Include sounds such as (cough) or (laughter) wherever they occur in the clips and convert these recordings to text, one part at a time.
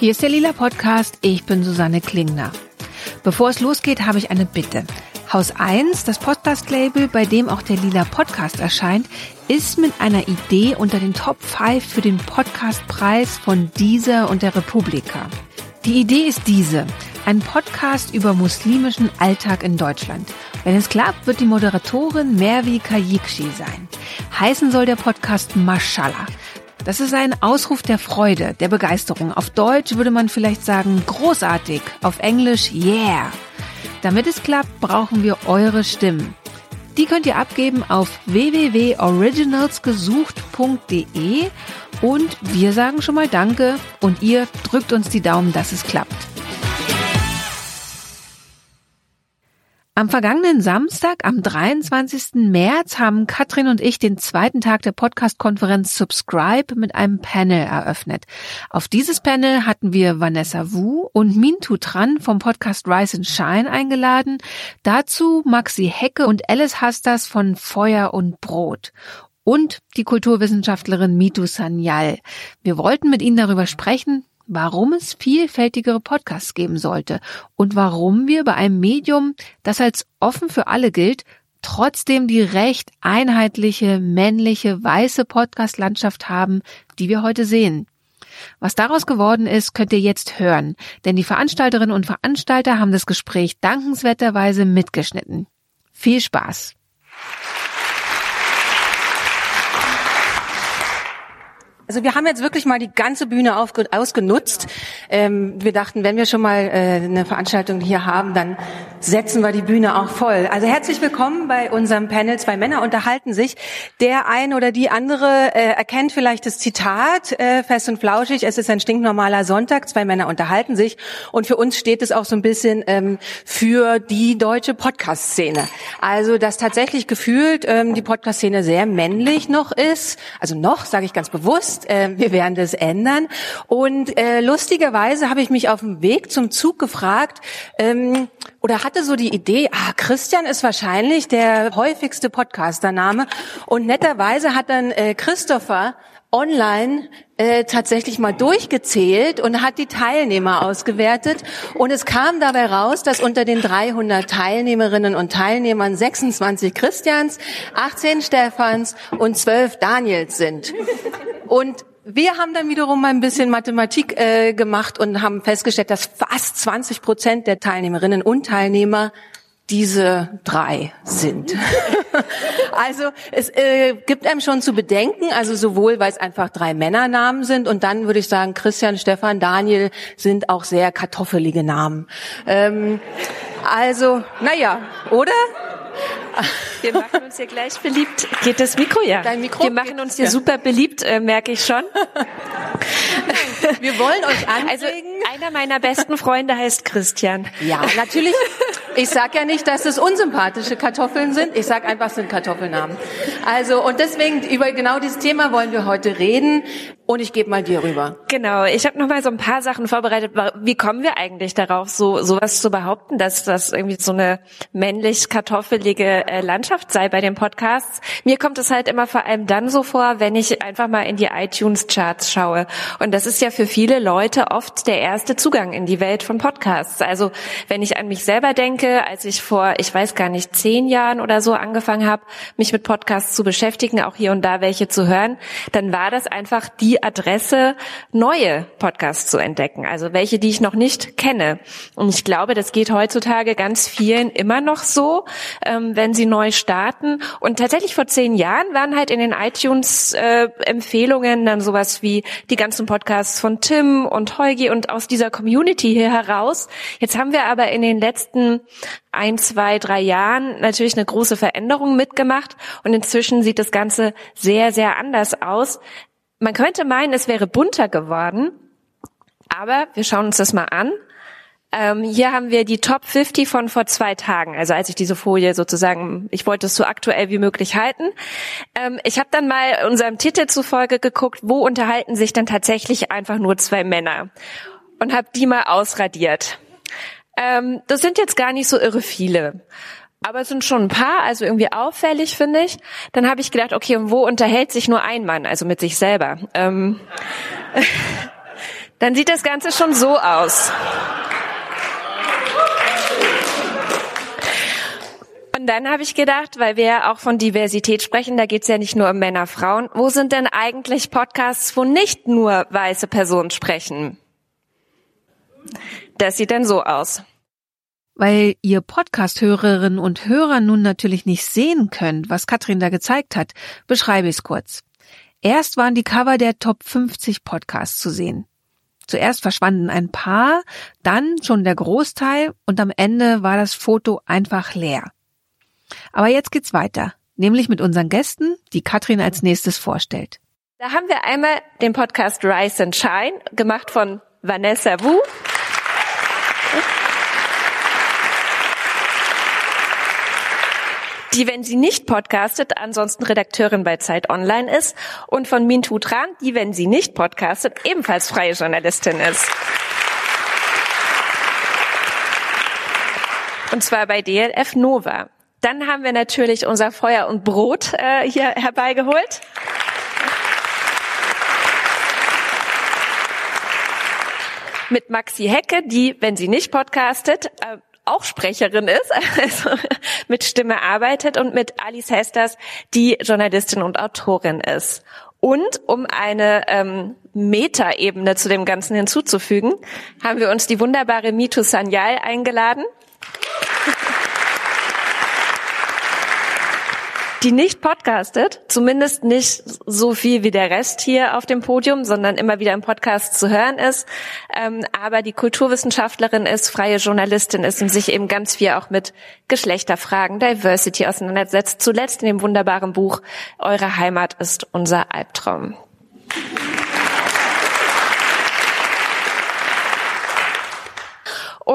Hier ist der Lila Podcast. Ich bin Susanne Klingner. Bevor es losgeht, habe ich eine Bitte. Haus 1, das Podcast-Label, bei dem auch der Lila Podcast erscheint, ist mit einer Idee unter den Top 5 für den Podcastpreis von dieser und der Republika. Die Idee ist diese. Ein Podcast über muslimischen Alltag in Deutschland. Wenn es klappt, wird die Moderatorin Mervi Kayikshi sein. Heißen soll der Podcast Mashallah. Das ist ein Ausruf der Freude, der Begeisterung. Auf Deutsch würde man vielleicht sagen großartig, auf Englisch yeah. Damit es klappt, brauchen wir eure Stimmen. Die könnt ihr abgeben auf www.originalsgesucht.de und wir sagen schon mal Danke und ihr drückt uns die Daumen, dass es klappt. Am vergangenen Samstag, am 23. März, haben Katrin und ich den zweiten Tag der Podcast-Konferenz Subscribe mit einem Panel eröffnet. Auf dieses Panel hatten wir Vanessa Wu und Mintu Tran vom Podcast Rise and Shine eingeladen. Dazu Maxi Hecke und Alice Hastas von Feuer und Brot und die Kulturwissenschaftlerin Mitu Sanyal. Wir wollten mit ihnen darüber sprechen, warum es vielfältigere Podcasts geben sollte und warum wir bei einem Medium, das als offen für alle gilt, trotzdem die recht einheitliche, männliche, weiße Podcast-Landschaft haben, die wir heute sehen. Was daraus geworden ist, könnt ihr jetzt hören, denn die Veranstalterinnen und Veranstalter haben das Gespräch dankenswerterweise mitgeschnitten. Viel Spaß! Also wir haben jetzt wirklich mal die ganze Bühne ausgenutzt. Ähm, wir dachten, wenn wir schon mal äh, eine Veranstaltung hier haben, dann setzen wir die Bühne auch voll. Also herzlich willkommen bei unserem Panel Zwei Männer unterhalten sich. Der ein oder die andere äh, erkennt vielleicht das Zitat, äh, fest und flauschig, es ist ein stinknormaler Sonntag, zwei Männer unterhalten sich. Und für uns steht es auch so ein bisschen ähm, für die deutsche Podcast-Szene. Also dass tatsächlich gefühlt ähm, die Podcast-Szene sehr männlich noch ist. Also noch, sage ich ganz bewusst jetzt. Äh, wir werden das ändern. Und äh, lustigerweise habe ich mich auf dem Weg zum Zug gefragt ähm, oder hatte so die Idee, ah, Christian ist wahrscheinlich der häufigste Podcastername. Und netterweise hat dann äh, Christopher online äh, tatsächlich mal durchgezählt und hat die Teilnehmer ausgewertet. Und es kam dabei raus, dass unter den 300 Teilnehmerinnen und Teilnehmern 26 Christians, 18 Stephans und 12 Daniels sind. Und wir haben dann wiederum ein bisschen Mathematik äh, gemacht und haben festgestellt, dass fast 20 Prozent der Teilnehmerinnen und Teilnehmer diese drei sind. (laughs) also es äh, gibt einem schon zu bedenken, also sowohl, weil es einfach drei Männernamen sind und dann würde ich sagen, Christian, Stefan, Daniel sind auch sehr kartoffelige Namen. Ähm, also, naja, oder? Wir machen uns hier gleich beliebt. Geht das Mikro ja? Dein Mikro? Wir machen uns hier ja. super beliebt, äh, merke ich schon. Wir wollen euch (laughs) anregen. Also einer meiner besten Freunde heißt Christian. Ja, natürlich. Ich sag ja nicht, dass es unsympathische Kartoffeln sind. Ich sag einfach, es sind Kartoffelnamen. Also und deswegen über genau dieses Thema wollen wir heute reden. Und ich gebe mal dir rüber. Genau, ich habe noch mal so ein paar Sachen vorbereitet. Wie kommen wir eigentlich darauf, so sowas zu behaupten, dass das irgendwie so eine männlich kartoffelige äh, Landschaft sei bei den Podcasts? Mir kommt es halt immer vor allem dann so vor, wenn ich einfach mal in die iTunes Charts schaue. Und das ist ja für viele Leute oft der erste Zugang in die Welt von Podcasts. Also wenn ich an mich selber denke, als ich vor, ich weiß gar nicht, zehn Jahren oder so angefangen habe, mich mit Podcasts zu beschäftigen, auch hier und da welche zu hören, dann war das einfach die Adresse, neue Podcasts zu entdecken, also welche, die ich noch nicht kenne. Und ich glaube, das geht heutzutage ganz vielen immer noch so, ähm, wenn sie neu starten. Und tatsächlich vor zehn Jahren waren halt in den iTunes-Empfehlungen äh, dann sowas wie die ganzen Podcasts von Tim und Heugi und aus dieser Community hier heraus. Jetzt haben wir aber in den letzten ein, zwei, drei Jahren natürlich eine große Veränderung mitgemacht und inzwischen sieht das Ganze sehr, sehr anders aus. Man könnte meinen, es wäre bunter geworden, aber wir schauen uns das mal an. Ähm, hier haben wir die Top 50 von vor zwei Tagen, also als ich diese Folie sozusagen, ich wollte es so aktuell wie möglich halten. Ähm, ich habe dann mal unserem Titel zufolge geguckt, wo unterhalten sich dann tatsächlich einfach nur zwei Männer und habe die mal ausradiert. Ähm, das sind jetzt gar nicht so irre viele. Aber es sind schon ein paar, also irgendwie auffällig, finde ich. Dann habe ich gedacht, okay, und wo unterhält sich nur ein Mann, also mit sich selber? Ähm, (laughs) Dann sieht das Ganze schon so aus. Und dann habe ich gedacht, weil wir ja auch von Diversität sprechen, da geht's ja nicht nur um Männer, Frauen. Wo sind denn eigentlich Podcasts, wo nicht nur weiße Personen sprechen? Das sieht dann so aus. Weil ihr Podcast-Hörerinnen und Hörer nun natürlich nicht sehen könnt, was Katrin da gezeigt hat, beschreibe ich es kurz. Erst waren die Cover der Top 50 Podcasts zu sehen. Zuerst verschwanden ein paar, dann schon der Großteil und am Ende war das Foto einfach leer. Aber jetzt geht's weiter, nämlich mit unseren Gästen, die Katrin als nächstes vorstellt. Da haben wir einmal den Podcast Rise and Shine, gemacht von Vanessa Wu. Die, wenn sie nicht podcastet, ansonsten Redakteurin bei Zeit Online ist und von Mintu Tran, die, wenn sie nicht podcastet, ebenfalls freie Journalistin ist. Und zwar bei DLF Nova. Dann haben wir natürlich unser Feuer und Brot äh, hier herbeigeholt. Mit Maxi Hecke, die, wenn sie nicht podcastet, äh, auch Sprecherin ist, (laughs) also mit Stimme arbeitet und mit Alice Hesters, die Journalistin und Autorin ist. Und um eine ähm, Metaebene zu dem Ganzen hinzuzufügen, haben wir uns die wunderbare Mitu Sanyal eingeladen die nicht podcastet, zumindest nicht so viel wie der Rest hier auf dem Podium, sondern immer wieder im Podcast zu hören ist, ähm, aber die Kulturwissenschaftlerin ist, freie Journalistin ist und sich eben ganz viel auch mit Geschlechterfragen, Diversity auseinandersetzt, zuletzt in dem wunderbaren Buch Eure Heimat ist unser Albtraum.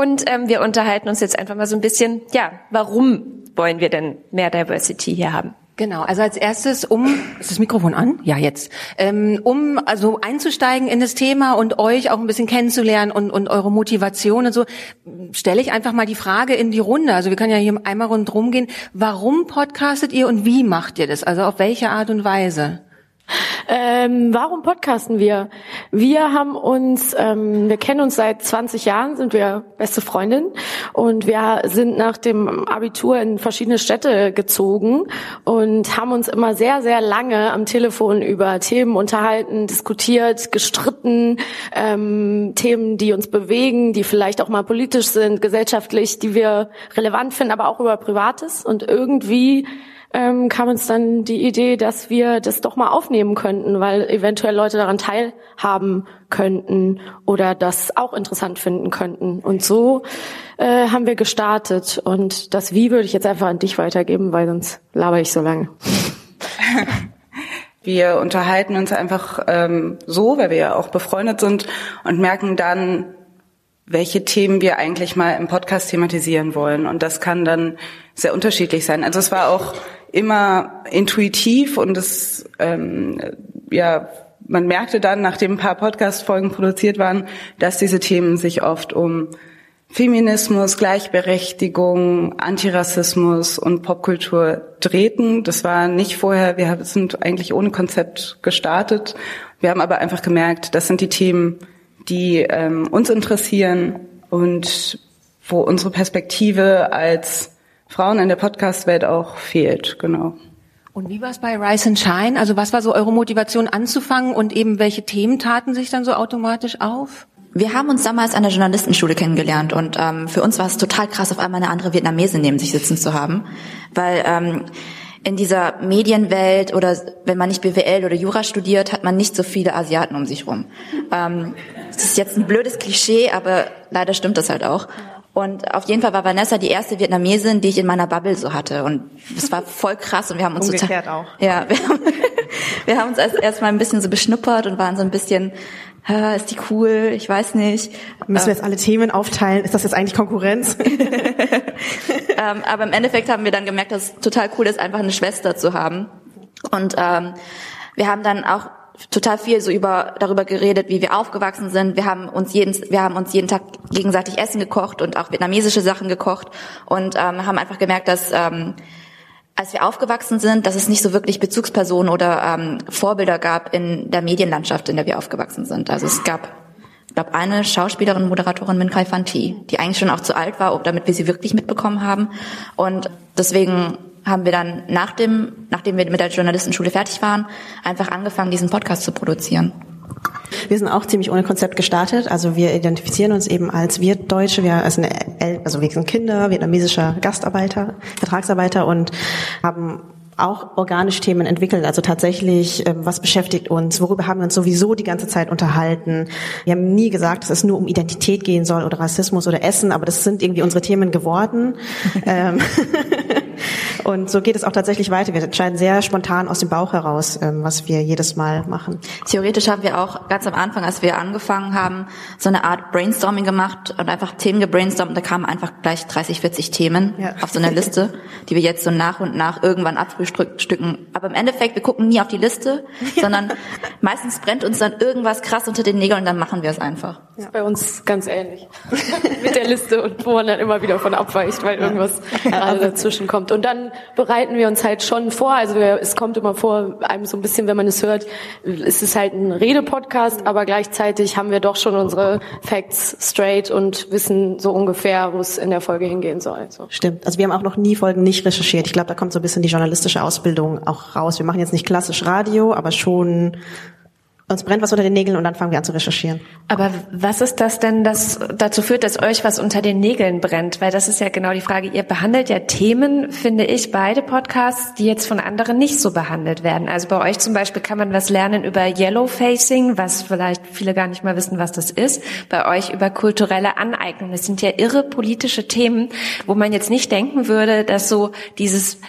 Und ähm, wir unterhalten uns jetzt einfach mal so ein bisschen, ja, warum wollen wir denn mehr Diversity hier haben? Genau, also als erstes, um, ist das Mikrofon an? Ja, jetzt. Ähm, um also einzusteigen in das Thema und euch auch ein bisschen kennenzulernen und, und eure Motivation und so, stelle ich einfach mal die Frage in die Runde. Also wir können ja hier einmal rundherum gehen. Warum podcastet ihr und wie macht ihr das? Also auf welche Art und Weise? Ähm, warum podcasten wir? Wir haben uns, ähm, wir kennen uns seit 20 Jahren, sind wir beste Freundin und wir sind nach dem Abitur in verschiedene Städte gezogen und haben uns immer sehr, sehr lange am Telefon über Themen unterhalten, diskutiert, gestritten, ähm, Themen, die uns bewegen, die vielleicht auch mal politisch sind, gesellschaftlich, die wir relevant finden, aber auch über Privates und irgendwie ähm, kam uns dann die Idee, dass wir das doch mal aufnehmen könnten, weil eventuell Leute daran teilhaben könnten oder das auch interessant finden könnten. Und so äh, haben wir gestartet. Und das Wie würde ich jetzt einfach an dich weitergeben, weil sonst laber ich so lange. (laughs) Wir unterhalten uns einfach ähm, so, weil wir ja auch befreundet sind und merken dann, welche Themen wir eigentlich mal im Podcast thematisieren wollen. Und das kann dann sehr unterschiedlich sein. Also es war auch immer intuitiv und es ähm, ja man merkte dann, nachdem ein paar Podcast-Folgen produziert waren, dass diese Themen sich oft um Feminismus, Gleichberechtigung, Antirassismus und Popkultur drehten. Das war nicht vorher, wir sind eigentlich ohne Konzept gestartet. Wir haben aber einfach gemerkt, das sind die Themen, die ähm, uns interessieren und wo unsere Perspektive als Frauen in der Podcast-Welt auch fehlt, genau. Und wie war es bei Rise and Shine? Also was war so eure Motivation anzufangen und eben welche Themen taten sich dann so automatisch auf? Wir haben uns damals an der Journalistenschule kennengelernt und ähm, für uns war es total krass, auf einmal eine andere Vietnamesin neben sich sitzen zu haben, weil ähm, in dieser Medienwelt oder wenn man nicht BWL oder Jura studiert, hat man nicht so viele Asiaten um sich rum. Ähm, das ist jetzt ein blödes Klischee, aber leider stimmt das halt auch. Und auf jeden Fall war Vanessa die erste Vietnamesin, die ich in meiner Bubble so hatte. Und es war voll krass und wir haben uns Umgekehrt total, auch. Ja, (laughs) wir haben, wir haben uns erst, erst mal ein bisschen so beschnuppert und waren so ein bisschen, ist die cool? Ich weiß nicht. Müssen wir jetzt alle Themen aufteilen? Ist das jetzt eigentlich Konkurrenz? (laughs) ähm, aber im Endeffekt haben wir dann gemerkt, dass es total cool ist, einfach eine Schwester zu haben. Und ähm, wir haben dann auch total viel so über darüber geredet, wie wir aufgewachsen sind. Wir haben uns jeden wir haben uns jeden Tag gegenseitig Essen gekocht und auch vietnamesische Sachen gekocht und ähm, haben einfach gemerkt, dass ähm, als wir aufgewachsen sind, dass es nicht so wirklich Bezugspersonen oder ähm, Vorbilder gab in der Medienlandschaft, in der wir aufgewachsen sind. Also es gab ich glaube, eine Schauspielerin, Moderatorin Min Kai Fanti, die eigentlich schon auch zu alt war, damit wir sie wirklich mitbekommen haben. Und deswegen haben wir dann nach dem, nachdem wir mit der Journalistenschule fertig waren, einfach angefangen, diesen Podcast zu produzieren. Wir sind auch ziemlich ohne Konzept gestartet. Also wir identifizieren uns eben als wir Deutsche, wir als eine, also wir sind Kinder, vietnamesischer Gastarbeiter, Vertragsarbeiter und haben auch organisch Themen entwickelt. Also tatsächlich, ähm, was beschäftigt uns? Worüber haben wir uns sowieso die ganze Zeit unterhalten? Wir haben nie gesagt, dass es nur um Identität gehen soll oder Rassismus oder Essen, aber das sind irgendwie unsere Themen geworden. (laughs) (laughs) Und so geht es auch tatsächlich weiter. Wir entscheiden sehr spontan aus dem Bauch heraus, ähm, was wir jedes Mal machen. Theoretisch haben wir auch ganz am Anfang, als wir angefangen haben, so eine Art Brainstorming gemacht und einfach Themen gebrainstormt. Da kamen einfach gleich 30, 40 Themen ja. auf so einer Liste, die wir jetzt so nach und nach irgendwann abfrühstücken. Aber im Endeffekt, wir gucken nie auf die Liste, ja. (laughs) sondern meistens brennt uns dann irgendwas krass unter den Nägeln und dann machen wir es einfach. Ja. bei uns ganz ähnlich. (laughs) Mit der Liste und wo man dann immer wieder von abweicht, weil irgendwas (laughs) gerade dazwischen kommt. Und dann bereiten wir uns halt schon vor. Also es kommt immer vor, einem so ein bisschen, wenn man es hört, ist es halt ein Redepodcast, aber gleichzeitig haben wir doch schon unsere Facts straight und wissen so ungefähr, wo es in der Folge hingehen soll. So. Stimmt. Also wir haben auch noch nie Folgen nicht recherchiert. Ich glaube, da kommt so ein bisschen die journalistische Ausbildung auch raus. Wir machen jetzt nicht klassisch Radio, aber schon uns brennt was unter den Nägeln und dann fangen wir an zu recherchieren. Aber was ist das denn, das dazu führt, dass euch was unter den Nägeln brennt? Weil das ist ja genau die Frage. Ihr behandelt ja Themen, finde ich, beide Podcasts, die jetzt von anderen nicht so behandelt werden. Also bei euch zum Beispiel kann man was lernen über Yellow Facing, was vielleicht viele gar nicht mal wissen, was das ist. Bei euch über kulturelle Aneignung. Das sind ja irre politische Themen, wo man jetzt nicht denken würde, dass so dieses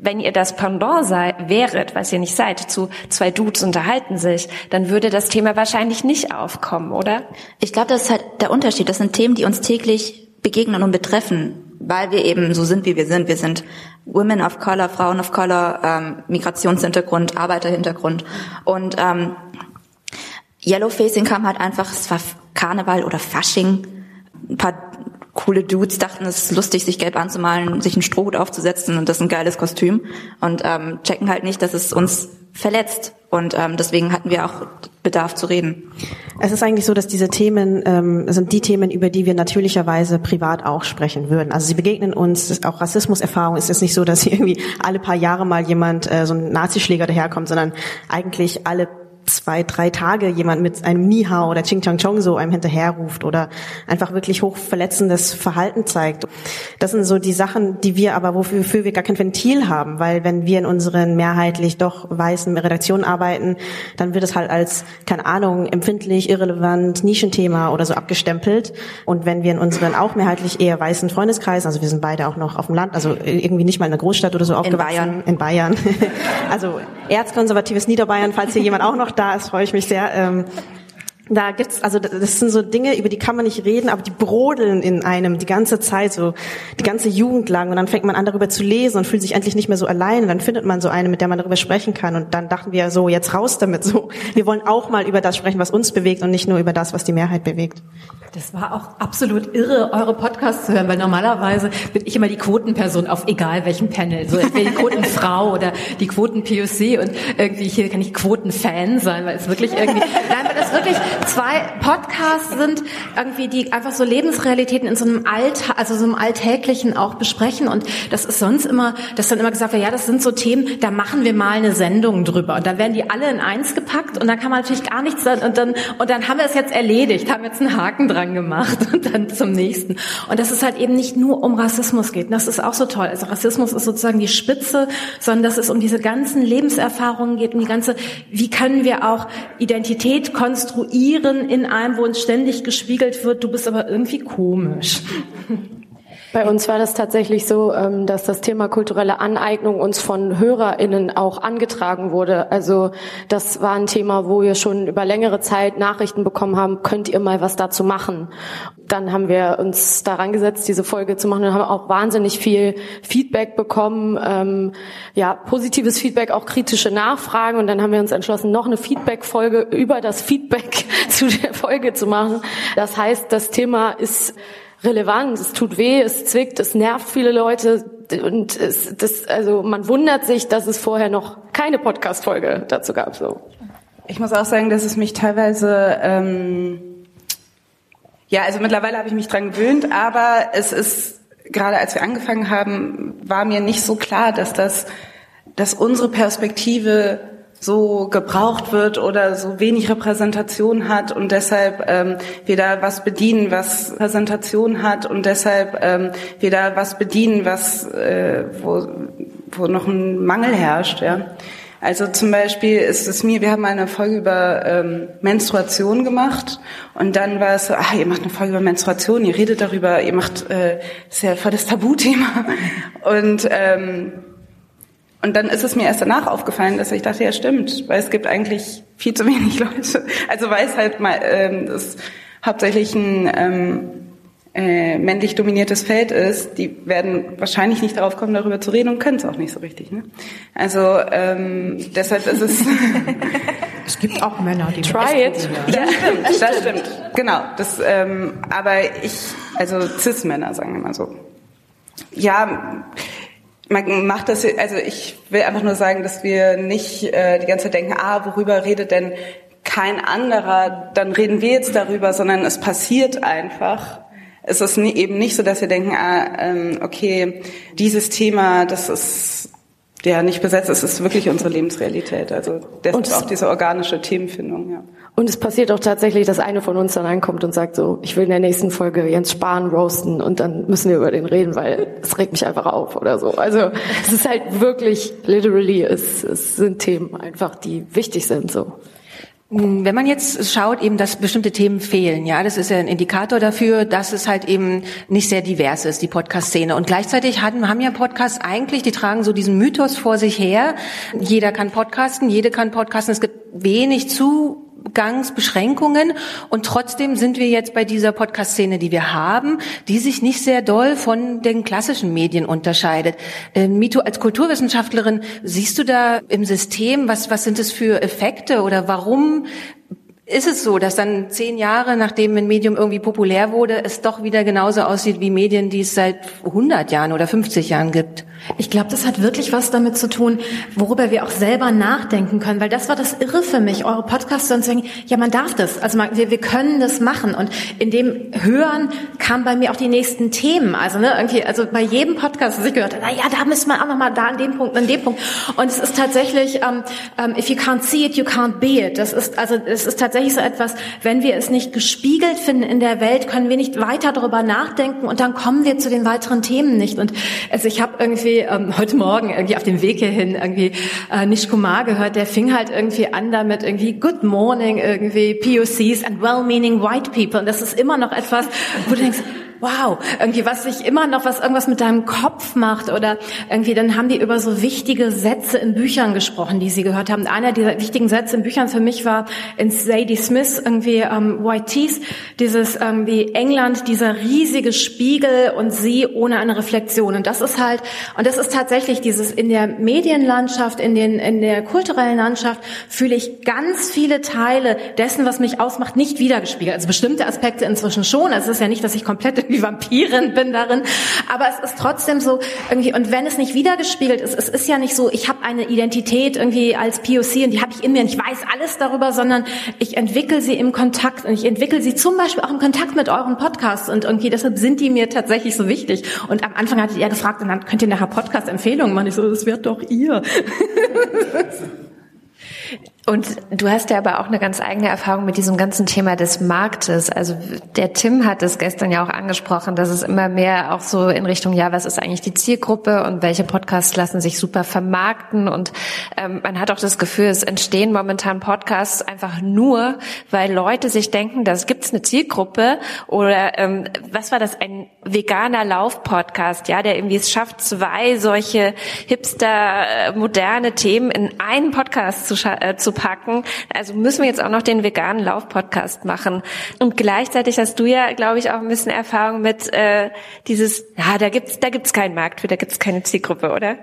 wenn ihr das Pendant sei, wäret, was ihr nicht seid, zu zwei Dudes unterhalten sich, dann würde das Thema wahrscheinlich nicht aufkommen, oder? Ich glaube, das ist halt der Unterschied. Das sind Themen, die uns täglich begegnen und betreffen, weil wir eben so sind, wie wir sind. Wir sind Women of Color, Frauen of Color, ähm, Migrationshintergrund, Arbeiterhintergrund. Und ähm, Yellowfacing kam halt einfach, es war Karneval oder Fasching, ein paar coole Dudes dachten, es ist lustig, sich gelb anzumalen, sich einen Strohhut aufzusetzen und das ist ein geiles Kostüm und ähm, checken halt nicht, dass es uns verletzt. Und ähm, deswegen hatten wir auch Bedarf zu reden. Es ist eigentlich so, dass diese Themen ähm, sind die Themen, über die wir natürlicherweise privat auch sprechen würden. Also sie begegnen uns, auch Rassismuserfahrung ist es nicht so, dass (laughs) irgendwie alle paar Jahre mal jemand, äh, so ein Nazischläger daherkommt, sondern eigentlich alle zwei, drei Tage jemand mit einem Nihao oder Ching Chang Chong so einem hinterherruft oder einfach wirklich hochverletzendes Verhalten zeigt. Das sind so die Sachen, die wir aber, wofür, wir gar kein Ventil haben, weil wenn wir in unseren mehrheitlich doch weißen Redaktionen arbeiten, dann wird es halt als, keine Ahnung, empfindlich, irrelevant, Nischenthema oder so abgestempelt. Und wenn wir in unseren auch mehrheitlich eher weißen Freundeskreisen, also wir sind beide auch noch auf dem Land, also irgendwie nicht mal in einer Großstadt oder so aufgewachsen. In Bayern. In Bayern. (laughs) also erzkonservatives Niederbayern, falls hier jemand auch noch da ist, freue ich mich sehr. Ähm, da gibt's, also das sind so Dinge, über die kann man nicht reden, aber die brodeln in einem die ganze Zeit, so die ganze Jugend lang. Und dann fängt man an, darüber zu lesen und fühlt sich endlich nicht mehr so allein. Und dann findet man so eine, mit der man darüber sprechen kann. Und dann dachten wir so, jetzt raus damit. So, wir wollen auch mal über das sprechen, was uns bewegt und nicht nur über das, was die Mehrheit bewegt. Das war auch absolut irre, eure Podcasts zu hören, weil normalerweise bin ich immer die Quotenperson auf egal welchem Panel. So entweder die Quotenfrau oder die Quoten-POC und irgendwie hier kann ich Quotenfan sein, weil es wirklich irgendwie, nein, weil das wirklich zwei Podcasts sind, irgendwie, die einfach so Lebensrealitäten in so einem Alt, also so einem Alltäglichen auch besprechen und das ist sonst immer, dass dann immer gesagt wird, ja, das sind so Themen, da machen wir mal eine Sendung drüber und da werden die alle in eins gepackt und dann kann man natürlich gar nichts und dann, und dann haben wir es jetzt erledigt, haben jetzt einen Haken dran dran gemacht (laughs) und dann zum nächsten. Und dass es halt eben nicht nur um Rassismus geht. Und das ist auch so toll. Also Rassismus ist sozusagen die Spitze, sondern dass es um diese ganzen Lebenserfahrungen geht, um die ganze, wie können wir auch Identität konstruieren in einem, wo uns ständig gespiegelt wird, du bist aber irgendwie komisch. Bei uns war das tatsächlich so, ähm, dass das Thema kulturelle Aneignung uns von HörerInnen auch angetragen wurde. Also das war ein Thema, wo wir schon über längere Zeit Nachrichten bekommen haben, könnt ihr mal was dazu machen. Dann haben wir uns daran gesetzt, diese Folge zu machen und haben auch wahnsinnig viel Feedback bekommen. Ähm, ja, positives Feedback, auch kritische Nachfragen. Und dann haben wir uns entschlossen, noch eine Feedback-Folge über das Feedback (laughs) zu der Folge zu machen. Das heißt, das Thema ist relevant, es tut weh, es zwickt, es nervt viele Leute und es, das, also man wundert sich, dass es vorher noch keine Podcast-Folge dazu gab. So. Ich muss auch sagen, dass es mich teilweise ähm, Ja, also mittlerweile habe ich mich dran gewöhnt, aber es ist gerade als wir angefangen haben, war mir nicht so klar, dass das, dass unsere Perspektive so gebraucht wird oder so wenig Repräsentation hat und deshalb ähm, wir da was bedienen, was Präsentation hat und deshalb ähm, wir da was bedienen, was äh, wo, wo noch ein Mangel herrscht. Ja. Also zum Beispiel ist es mir, wir haben eine Folge über ähm, Menstruation gemacht und dann war es so, ah, ihr macht eine Folge über Menstruation, ihr redet darüber, ihr macht, äh, das ist ja voll das Tabuthema. (laughs) Und ähm, und dann ist es mir erst danach aufgefallen, dass ich dachte, ja stimmt, weil es gibt eigentlich viel zu wenig (laughs) Leute. Also weil es halt mal ähm, das hauptsächlich ein ähm, äh, männlich dominiertes Feld ist, die werden wahrscheinlich nicht darauf kommen, darüber zu reden und können es auch nicht so richtig. Ne? Also ähm, deshalb ist es. (laughs) es gibt auch Männer, die try it. Ja, stimmt, das stimmt. Genau. Das, ähm, aber ich, also cis-Männer, sagen wir mal so. Ja, man macht das, also ich will einfach nur sagen, dass wir nicht äh, die ganze Zeit denken, ah, worüber redet denn kein anderer, dann reden wir jetzt darüber, sondern es passiert einfach es ist eben nicht so, dass wir denken, ah, ähm, okay, dieses Thema, das ist ja nicht besetzt, es ist wirklich unsere Lebensrealität. Also das ist auch diese organische Themenfindung, ja. Und es passiert auch tatsächlich, dass eine von uns dann reinkommt und sagt so, ich will in der nächsten Folge Jens Spahn roasten und dann müssen wir über den reden, weil es regt mich einfach auf oder so. Also es ist halt wirklich, literally, es, es sind Themen einfach, die wichtig sind so. Wenn man jetzt schaut, eben, dass bestimmte Themen fehlen, ja, das ist ja ein Indikator dafür, dass es halt eben nicht sehr divers ist, die Podcast-Szene. Und gleichzeitig haben, haben ja Podcasts eigentlich, die tragen so diesen Mythos vor sich her. Jeder kann podcasten, jede kann podcasten. Es gibt wenig zu Zugangsbeschränkungen und trotzdem sind wir jetzt bei dieser Podcast-Szene, die wir haben, die sich nicht sehr doll von den klassischen Medien unterscheidet. Äh, Mito, als Kulturwissenschaftlerin, siehst du da im System, was, was sind es für Effekte oder warum ist es so, dass dann zehn Jahre, nachdem ein Medium irgendwie populär wurde, es doch wieder genauso aussieht wie Medien, die es seit 100 Jahren oder 50 Jahren gibt? Ich glaube, das hat wirklich was damit zu tun, worüber wir auch selber nachdenken können, weil das war das Irre für mich, eure Podcasts zu sagen, ja, man darf das, also man, wir, wir können das machen. Und in dem Hören kamen bei mir auch die nächsten Themen, also ne, irgendwie, also bei jedem Podcast, was ich gehört habe, na ja, da müssen wir auch nochmal da an dem Punkt, an dem Punkt. Und es ist tatsächlich, um, ähm, um, ähm, if you can't see it, you can't be it, das ist, also es ist tatsächlich so etwas, wenn wir es nicht gespiegelt finden in der Welt, können wir nicht weiter darüber nachdenken und dann kommen wir zu den weiteren Themen nicht. Und also ich habe irgendwie ähm, heute Morgen irgendwie auf dem Weg hierhin irgendwie äh, Nish gehört, der fing halt irgendwie an damit irgendwie Good Morning irgendwie POCs and well-meaning white people. Und das ist immer noch etwas, wo du denkst, wow, irgendwie was sich immer noch was irgendwas mit deinem Kopf macht oder irgendwie dann haben die über so wichtige Sätze in Büchern gesprochen, die sie gehört haben. Einer dieser wichtigen Sätze in Büchern für mich war in Sadie Smith irgendwie ähm, White Teeth, dieses irgendwie England, dieser riesige Spiegel und sie ohne eine Reflexion und das ist halt und das ist tatsächlich dieses in der Medienlandschaft, in den in der kulturellen Landschaft fühle ich ganz viele Teile dessen, was mich ausmacht, nicht wiedergespiegelt. Also bestimmte Aspekte inzwischen schon. Also es ist ja nicht, dass ich komplett irgendwie Vampirin bin darin. Aber es ist trotzdem so irgendwie, und wenn es nicht wiedergespiegelt ist, es ist ja nicht so, ich habe eine Identität irgendwie als POC und die habe ich in mir und ich weiß alles darüber, sondern ich entwickle sie im Kontakt und ich entwickle sie zum Beispiel auch im Kontakt mit euren Podcasts und irgendwie deshalb sind die mir tatsächlich so wichtig. Und am Anfang hattet ihr gefragt, und dann könnt ihr nachher Podcast-Empfehlungen machen. Ich so, das wird doch ihr. (laughs) Und du hast ja aber auch eine ganz eigene Erfahrung mit diesem ganzen Thema des Marktes. Also der Tim hat es gestern ja auch angesprochen, dass es immer mehr auch so in Richtung, ja, was ist eigentlich die Zielgruppe und welche Podcasts lassen sich super vermarkten. Und ähm, man hat auch das Gefühl, es entstehen momentan Podcasts einfach nur, weil Leute sich denken, da gibt es eine Zielgruppe oder ähm, was war das, ein veganer Lauf-Podcast, ja, der irgendwie es schafft, zwei solche hipster, äh, moderne Themen in einen Podcast zu, äh, zu packen. Also müssen wir jetzt auch noch den veganen Lauf-Podcast machen. Und gleichzeitig hast du ja, glaube ich, auch ein bisschen Erfahrung mit äh, dieses, ja, da gibt's da gibt's keinen Markt für, da gibt's keine Zielgruppe, oder?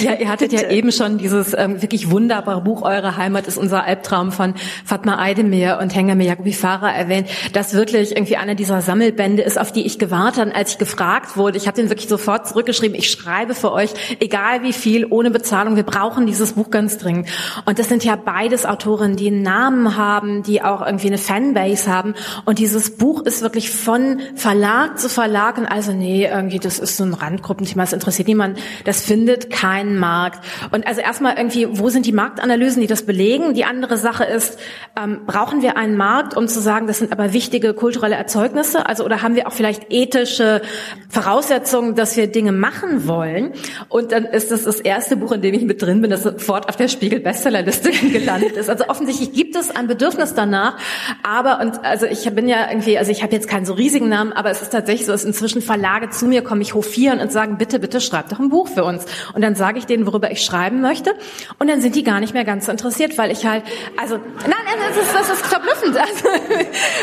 Ja, ihr hattet ja eben schon dieses ähm, wirklich wunderbare Buch Eure Heimat ist unser Albtraum von Fatma Eidemir und Hengame Jacobi Farah erwähnt, das wirklich irgendwie einer dieser Sammelbände ist, auf die ich gewartet habe, als ich gefragt wurde. Ich habe den wirklich sofort zurückgeschrieben, ich schreibe für euch, egal wie viel, ohne Bezahlung, wir brauchen dieses Buch ganz dringend. Und das sind ja beides Autorinnen, die einen Namen haben, die auch irgendwie eine Fanbase haben. Und dieses Buch ist wirklich von Verlag zu Verlag und also nee, irgendwie, das ist so ein Randgruppenthema, das interessiert niemand. Das findet keinen Markt. Und also erstmal irgendwie, wo sind die Marktanalysen, die das belegen? Die andere Sache ist, ähm, brauchen wir einen Markt, um zu sagen, das sind aber wichtige kulturelle Erzeugnisse? Also oder haben wir auch vielleicht ethische Voraussetzungen, dass wir Dinge machen wollen? Und dann ist das das erste Buch, in dem ich mit drin bin, das sofort auf der Spiegel Bestsellerliste (laughs) gelandet ist. Also offensichtlich gibt es ein Bedürfnis danach, aber und also ich bin ja irgendwie, also ich habe jetzt keinen so riesigen Namen, aber es ist tatsächlich so, dass inzwischen Verlage zu mir kommen, mich hofieren und sagen, bitte, bitte schreib doch ein Buch für uns. Und dann sage ich denen, worüber ich schreiben möchte. Und dann sind die gar nicht mehr ganz so interessiert, weil ich halt, also, nein, das ist, das ist verblüffend. (laughs) Also,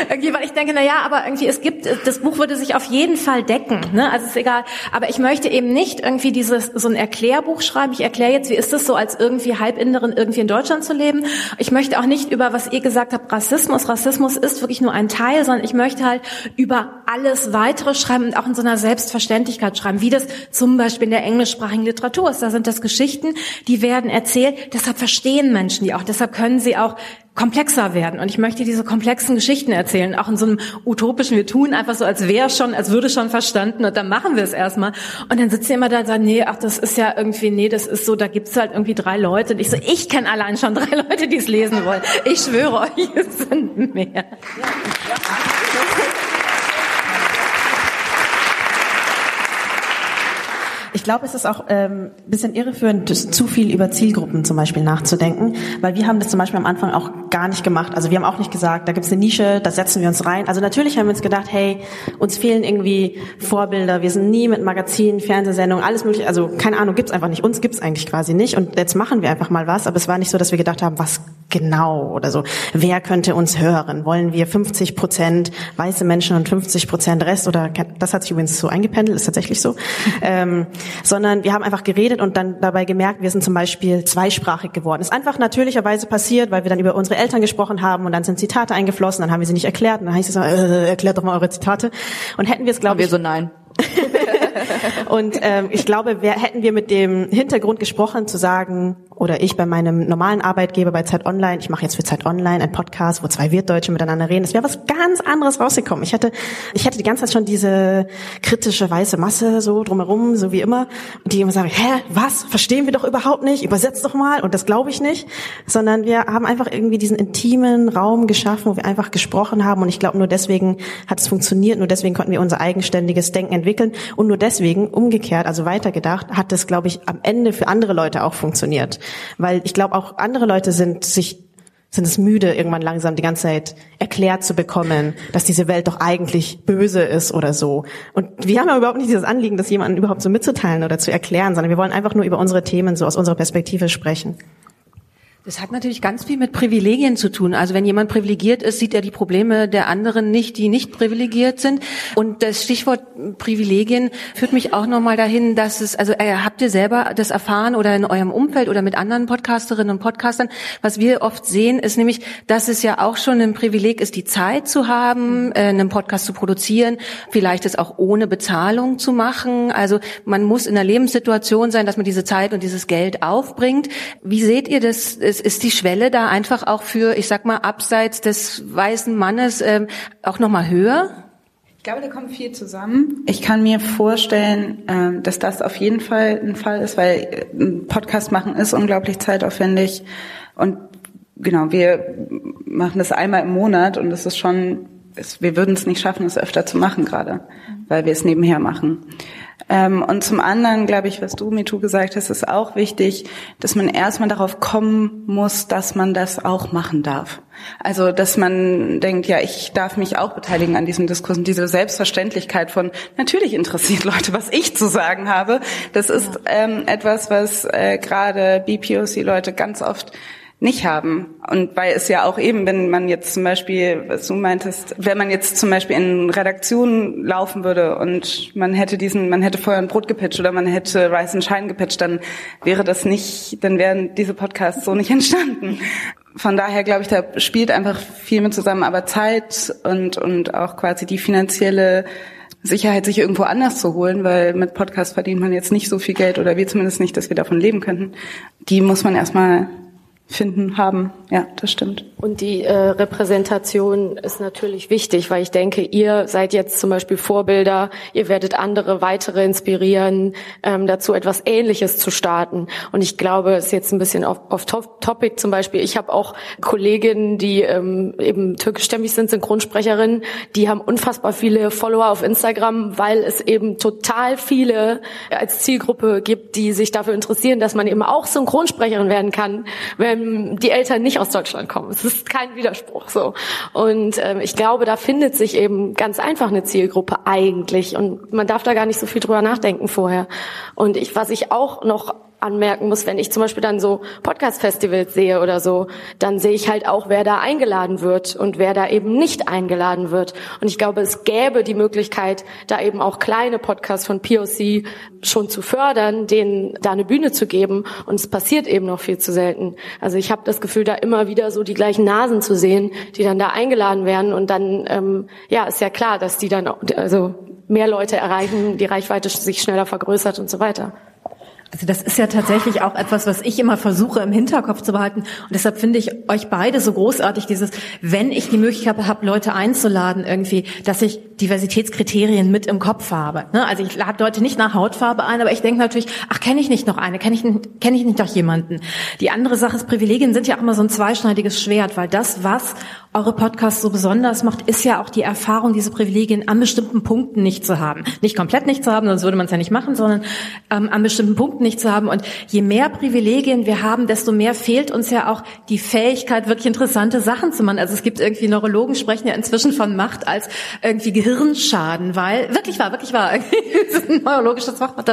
irgendwie, weil ich denke, na ja, aber irgendwie, es gibt, das Buch würde sich auf jeden Fall decken, ne? Also, ist egal. Aber ich möchte eben nicht irgendwie dieses, so ein Erklärbuch schreiben. Ich erkläre jetzt, wie ist es so, als irgendwie Halbinderin irgendwie in Deutschland zu leben. Ich möchte auch nicht über, was ihr gesagt habt, Rassismus. Rassismus ist wirklich nur ein Teil, sondern ich möchte halt über alles weitere schreiben und auch in so einer Selbstverständlichkeit schreiben, wie das zum Beispiel in der englischsprachigen Literatur ist. Da sind das Geschichten, die werden erzählt. Deshalb verstehen Menschen die auch. Deshalb können sie auch komplexer werden. Und ich möchte diese komplexen Geschichten erzählen, auch in so einem utopischen, wir tun einfach so, als wäre schon, als würde schon verstanden und dann machen wir es erstmal. Und dann sitzt ihr immer da und sagt, nee, ach, das ist ja irgendwie, nee, das ist so, da gibt's halt irgendwie drei Leute. Und ich so, ich kenne allein schon drei (laughs) Leute, die es lesen wollen. Ich schwöre euch, (laughs) es sind mehr. Ja. Ich glaube, es ist auch ähm, bisschen irreführend, zu viel über Zielgruppen zum Beispiel nachzudenken, weil wir haben das zum Beispiel am Anfang auch gar nicht gemacht. Also wir haben auch nicht gesagt, da gibt's eine Nische, da setzen wir uns rein. Also natürlich haben wir uns gedacht, hey, uns fehlen irgendwie Vorbilder, wir sind nie mit Magazinen, Fernsehsendungen, alles mögliche, also keine Ahnung, gibt's einfach nicht. Uns gibt's eigentlich quasi nicht und jetzt machen wir einfach mal was, aber es war nicht so, dass wir gedacht haben, was genau oder so. Wer könnte uns hören? Wollen wir 50 Prozent weiße Menschen und 50 Prozent Rest oder das hat sich übrigens so eingependelt, ist tatsächlich so. (laughs) ähm, sondern wir haben einfach geredet und dann dabei gemerkt, wir sind zum Beispiel zweisprachig geworden. Ist einfach natürlicherweise passiert, weil wir dann über unsere Eltern gesprochen haben und dann sind Zitate eingeflossen, dann haben wir sie nicht erklärt und dann heißt es, äh, erklärt doch mal eure Zitate. Und hätten wir es, glaube ich... wir so nein. (laughs) und ähm, ich glaube, wer, hätten wir mit dem Hintergrund gesprochen, zu sagen, oder ich bei meinem normalen Arbeitgeber bei Zeit Online, ich mache jetzt für Zeit Online einen Podcast, wo zwei Wirtdeutsche miteinander reden, es wäre was ganz anderes rausgekommen. Ich hätte, ich hätte die ganze Zeit schon diese kritische weiße Masse so drumherum, so wie immer, die immer sagen, hä, was, verstehen wir doch überhaupt nicht, übersetzt doch mal, und das glaube ich nicht, sondern wir haben einfach irgendwie diesen intimen Raum geschaffen, wo wir einfach gesprochen haben, und ich glaube, nur deswegen hat es funktioniert, nur deswegen konnten wir unser eigenständiges Denken entwickeln, und nur deswegen, umgekehrt, also weitergedacht, hat es, glaube ich, am Ende für andere Leute auch funktioniert. Weil ich glaube, auch andere Leute sind sich sind es müde, irgendwann langsam die ganze Zeit erklärt zu bekommen, dass diese Welt doch eigentlich böse ist oder so. Und wir haben ja überhaupt nicht dieses Anliegen, das jemandem überhaupt so mitzuteilen oder zu erklären, sondern wir wollen einfach nur über unsere Themen so aus unserer Perspektive sprechen. Das hat natürlich ganz viel mit Privilegien zu tun. Also wenn jemand privilegiert ist, sieht er die Probleme der anderen nicht, die nicht privilegiert sind. Und das Stichwort Privilegien führt mich auch nochmal dahin, dass es, also äh, habt ihr selber das erfahren oder in eurem Umfeld oder mit anderen Podcasterinnen und Podcastern, was wir oft sehen, ist nämlich, dass es ja auch schon ein Privileg ist, die Zeit zu haben, äh, einen Podcast zu produzieren, vielleicht es auch ohne Bezahlung zu machen. Also man muss in einer Lebenssituation sein, dass man diese Zeit und dieses Geld aufbringt. Wie seht ihr das? Ist, ist die Schwelle da einfach auch für, ich sag mal, abseits des weißen Mannes ähm, auch nochmal höher? Ich glaube, da kommt viel zusammen. Ich kann mir vorstellen, ähm, dass das auf jeden Fall ein Fall ist, weil äh, ein Podcast machen ist unglaublich zeitaufwendig und genau, wir machen das einmal im Monat und es ist schon, wir würden es nicht schaffen, es öfter zu machen gerade, weil wir es nebenher machen. Ähm, und zum anderen, glaube ich, was du, Mitu, gesagt hast, ist auch wichtig, dass man erstmal darauf kommen muss, dass man das auch machen darf. Also, dass man denkt, ja, ich darf mich auch beteiligen an diesem Diskurs und diese Selbstverständlichkeit von, natürlich interessiert (laughs) Leute, was ich zu sagen habe. Das ist ähm, etwas, was äh, gerade BPOC-Leute ganz oft nicht haben. Und weil es ja auch eben, wenn man jetzt zum Beispiel, was du meintest, wenn man jetzt zum Beispiel in Redaktionen laufen würde und man hätte diesen, man hätte vorher ein Brot gepitcht oder man hätte Rice and Shine gepitcht, dann wäre das nicht, dann wären diese Podcasts so nicht (laughs) entstanden. Von daher glaube ich, da spielt einfach viel mit zusammen, aber Zeit und, und auch quasi die finanzielle Sicherheit, sich irgendwo anders zu holen, weil mit Podcast verdient man jetzt nicht so viel Geld oder wir zumindest nicht, dass wir davon leben könnten. Die muss man erstmal finden, haben. Ja, das stimmt. Und die äh, Repräsentation ist natürlich wichtig, weil ich denke, ihr seid jetzt zum Beispiel Vorbilder, ihr werdet andere weitere inspirieren, ähm, dazu etwas Ähnliches zu starten. Und ich glaube, es ist jetzt ein bisschen auf, auf Topic zum Beispiel. Ich habe auch Kolleginnen, die ähm, eben türkischstämmig sind, Synchronsprecherinnen, die haben unfassbar viele Follower auf Instagram, weil es eben total viele als Zielgruppe gibt, die sich dafür interessieren, dass man eben auch Synchronsprecherin werden kann, wenn die Eltern nicht aus Deutschland kommen. Es ist kein Widerspruch so. Und ähm, ich glaube, da findet sich eben ganz einfach eine Zielgruppe eigentlich. Und man darf da gar nicht so viel drüber nachdenken vorher. Und ich, was ich auch noch anmerken muss, wenn ich zum Beispiel dann so Podcast-Festivals sehe oder so, dann sehe ich halt auch, wer da eingeladen wird und wer da eben nicht eingeladen wird. Und ich glaube, es gäbe die Möglichkeit, da eben auch kleine Podcasts von POC schon zu fördern, denen da eine Bühne zu geben. Und es passiert eben noch viel zu selten. Also ich habe das Gefühl, da immer wieder so die gleichen Nasen zu sehen, die dann da eingeladen werden. Und dann, ähm, ja, ist ja klar, dass die dann also mehr Leute erreichen, die Reichweite sich schneller vergrößert und so weiter. Also das ist ja tatsächlich auch etwas, was ich immer versuche im Hinterkopf zu behalten. Und deshalb finde ich euch beide so großartig, dieses, wenn ich die Möglichkeit habe, Leute einzuladen irgendwie, dass ich Diversitätskriterien mit im Kopf habe. Ne? Also ich lade Leute nicht nach Hautfarbe ein, aber ich denke natürlich, ach, kenne ich nicht noch eine, kenne ich, kenn ich nicht noch jemanden. Die andere Sache ist, Privilegien sind ja auch immer so ein zweischneidiges Schwert, weil das, was eure Podcasts so besonders macht, ist ja auch die Erfahrung, diese Privilegien an bestimmten Punkten nicht zu haben. Nicht komplett nicht zu haben, sonst würde man es ja nicht machen, sondern ähm, an bestimmten Punkten nicht zu haben. Und je mehr Privilegien wir haben, desto mehr fehlt uns ja auch die Fähigkeit, wirklich interessante Sachen zu machen. Also es gibt irgendwie Neurologen sprechen ja inzwischen von Macht als irgendwie Gehirnschaden, weil wirklich wahr, wirklich wahr, (laughs) das ist ein neurologisches Wort,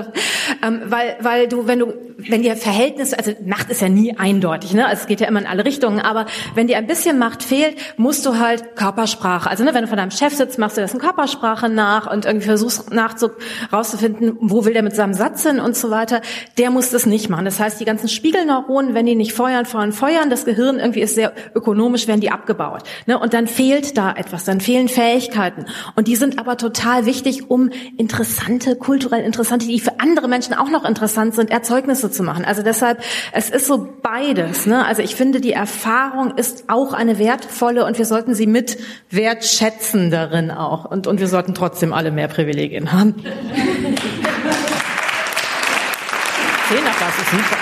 ähm, weil weil du wenn du wenn dir Verhältnis, also Macht ist ja nie eindeutig, ne? Also es geht ja immer in alle Richtungen, aber wenn dir ein bisschen Macht fehlt, musst du halt Körpersprache. Also ne, wenn du von deinem Chef sitzt, machst du das in Körpersprache nach und irgendwie versuchst nachzu rauszufinden, wo will der mit seinem Satz hin und so weiter. Der muss das nicht machen. Das heißt, die ganzen Spiegelneuronen, wenn die nicht feuern, feuern, feuern, das Gehirn irgendwie ist sehr ökonomisch, werden die abgebaut. Ne? Und dann fehlt da etwas, dann fehlen Fähigkeiten. Und die sind aber total wichtig, um interessante, kulturell interessante, die für andere Menschen auch noch interessant sind, Erzeugnisse zu machen. Also deshalb, es ist so beides. Ne? Also ich finde, die Erfahrung ist auch eine wertvolle Rolle und wir sollten sie mit wertschätzen darin auch. Und, und wir sollten trotzdem alle mehr Privilegien haben. (laughs) Zehnerpass ist super.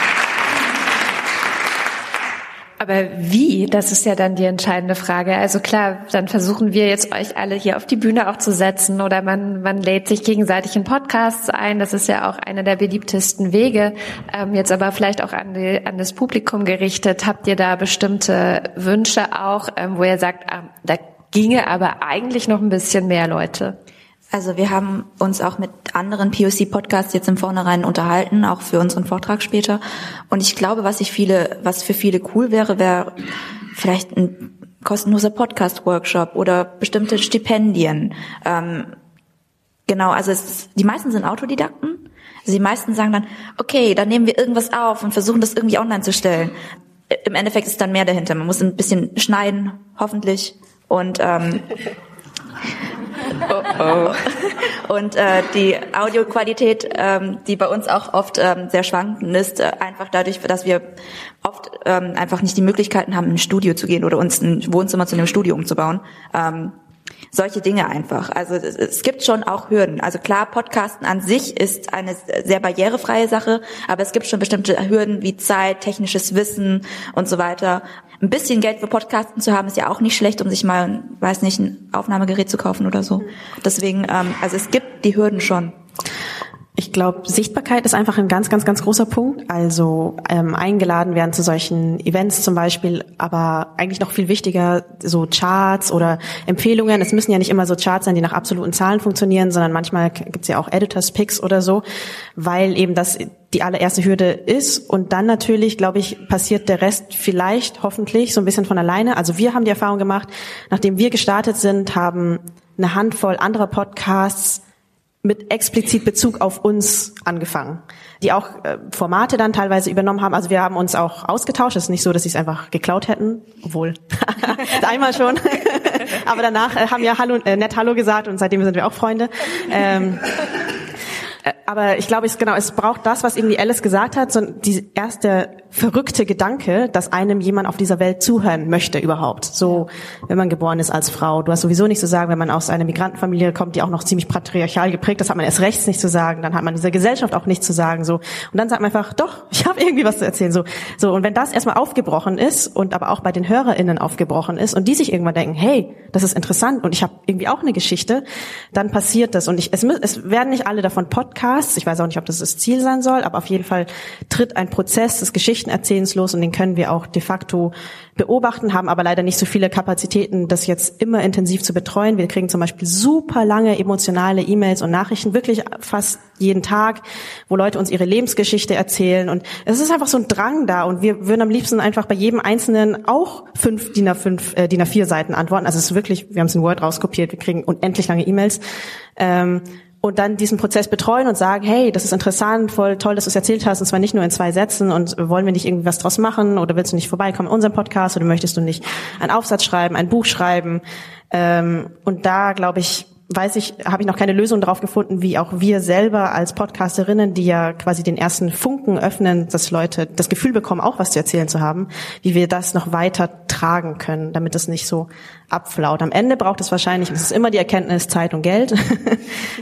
Aber wie, das ist ja dann die entscheidende Frage. Also klar, dann versuchen wir jetzt euch alle hier auf die Bühne auch zu setzen oder man, man lädt sich gegenseitig in Podcasts ein. Das ist ja auch einer der beliebtesten Wege. Ähm, jetzt aber vielleicht auch an, die, an das Publikum gerichtet. Habt ihr da bestimmte Wünsche auch, ähm, wo ihr sagt, ähm, da ginge aber eigentlich noch ein bisschen mehr Leute? Also wir haben uns auch mit anderen POC-Podcasts jetzt im Vornherein unterhalten, auch für unseren Vortrag später. Und ich glaube, was ich viele, was für viele cool wäre, wäre vielleicht ein kostenloser Podcast-Workshop oder bestimmte Stipendien. Ähm, genau, also es, die meisten sind Autodidakten. Also die meisten sagen dann, okay, dann nehmen wir irgendwas auf und versuchen das irgendwie online zu stellen. Im Endeffekt ist dann mehr dahinter. Man muss ein bisschen schneiden, hoffentlich. Und ähm, (laughs) Oh oh. Und äh, die Audioqualität, ähm, die bei uns auch oft ähm, sehr schwankend ist, äh, einfach dadurch, dass wir oft ähm, einfach nicht die Möglichkeiten haben, in ein Studio zu gehen oder uns ein Wohnzimmer zu einem Studio umzubauen. Ähm, solche Dinge einfach. Also es, es gibt schon auch Hürden. Also klar, Podcasten an sich ist eine sehr barrierefreie Sache, aber es gibt schon bestimmte Hürden wie Zeit, technisches Wissen und so weiter. Ein bisschen Geld für Podcasten zu haben, ist ja auch nicht schlecht, um sich mal, weiß nicht, ein Aufnahmegerät zu kaufen oder so. Deswegen, ähm, also es gibt die Hürden schon. Ich glaube, Sichtbarkeit ist einfach ein ganz, ganz, ganz großer Punkt. Also ähm, eingeladen werden zu solchen Events zum Beispiel, aber eigentlich noch viel wichtiger so Charts oder Empfehlungen. Es müssen ja nicht immer so Charts sein, die nach absoluten Zahlen funktionieren, sondern manchmal gibt's ja auch Editors Picks oder so, weil eben das die allererste Hürde ist. Und dann natürlich, glaube ich, passiert der Rest vielleicht, hoffentlich, so ein bisschen von alleine. Also wir haben die Erfahrung gemacht, nachdem wir gestartet sind, haben eine Handvoll anderer Podcasts mit explizit Bezug auf uns angefangen, die auch äh, Formate dann teilweise übernommen haben. Also wir haben uns auch ausgetauscht. Es ist nicht so, dass sie es einfach geklaut hätten, obwohl (laughs) einmal schon. (laughs) Aber danach äh, haben wir Hallo, äh, nett Hallo gesagt und seitdem sind wir auch Freunde. Ähm, äh, aber ich glaube, es genau, es braucht das, was irgendwie Alice gesagt hat, so die erste verrückte Gedanke, dass einem jemand auf dieser Welt zuhören möchte überhaupt. So, wenn man geboren ist als Frau. Du hast sowieso nicht zu sagen, wenn man aus einer Migrantenfamilie kommt, die auch noch ziemlich patriarchal geprägt ist, hat man erst rechts nicht zu sagen, dann hat man dieser Gesellschaft auch nichts zu sagen, so. Und dann sagt man einfach, doch, (laughs) ich habe irgendwie was zu erzählen, so. So, und wenn das erstmal aufgebrochen ist und aber auch bei den HörerInnen aufgebrochen ist und die sich irgendwann denken, hey, das ist interessant und ich habe irgendwie auch eine Geschichte, dann passiert das. Und ich, es, es werden nicht alle davon Podcasts, ich weiß auch nicht, ob das das Ziel sein soll, aber auf jeden Fall tritt ein Prozess des Geschichtenerzählens los und den können wir auch de facto beobachten, haben aber leider nicht so viele Kapazitäten, das jetzt immer intensiv zu betreuen. Wir kriegen zum Beispiel super lange emotionale E-Mails und Nachrichten, wirklich fast jeden Tag, wo Leute uns ihre Lebensgeschichte erzählen und es ist einfach so ein Drang da und wir würden am liebsten einfach bei jedem Einzelnen auch fünf DIN A5, äh, DIN A4 Seiten antworten. Also es ist wirklich, wir haben es in Word rauskopiert, wir kriegen unendlich lange E-Mails. Ähm, und dann diesen Prozess betreuen und sagen, hey, das ist interessant, voll toll, dass du es erzählt hast, und zwar nicht nur in zwei Sätzen und wollen wir nicht irgendwie was draus machen oder willst du nicht vorbeikommen in unserem Podcast oder möchtest du nicht einen Aufsatz schreiben, ein Buch schreiben? Ähm, und da, glaube ich, weiß ich, habe ich noch keine Lösung darauf gefunden, wie auch wir selber als Podcasterinnen, die ja quasi den ersten Funken öffnen, dass Leute das Gefühl bekommen, auch was zu erzählen zu haben, wie wir das noch weiter tragen können, damit es nicht so abflaut. Am Ende braucht es wahrscheinlich, es ist immer die Erkenntnis, Zeit und Geld. (laughs)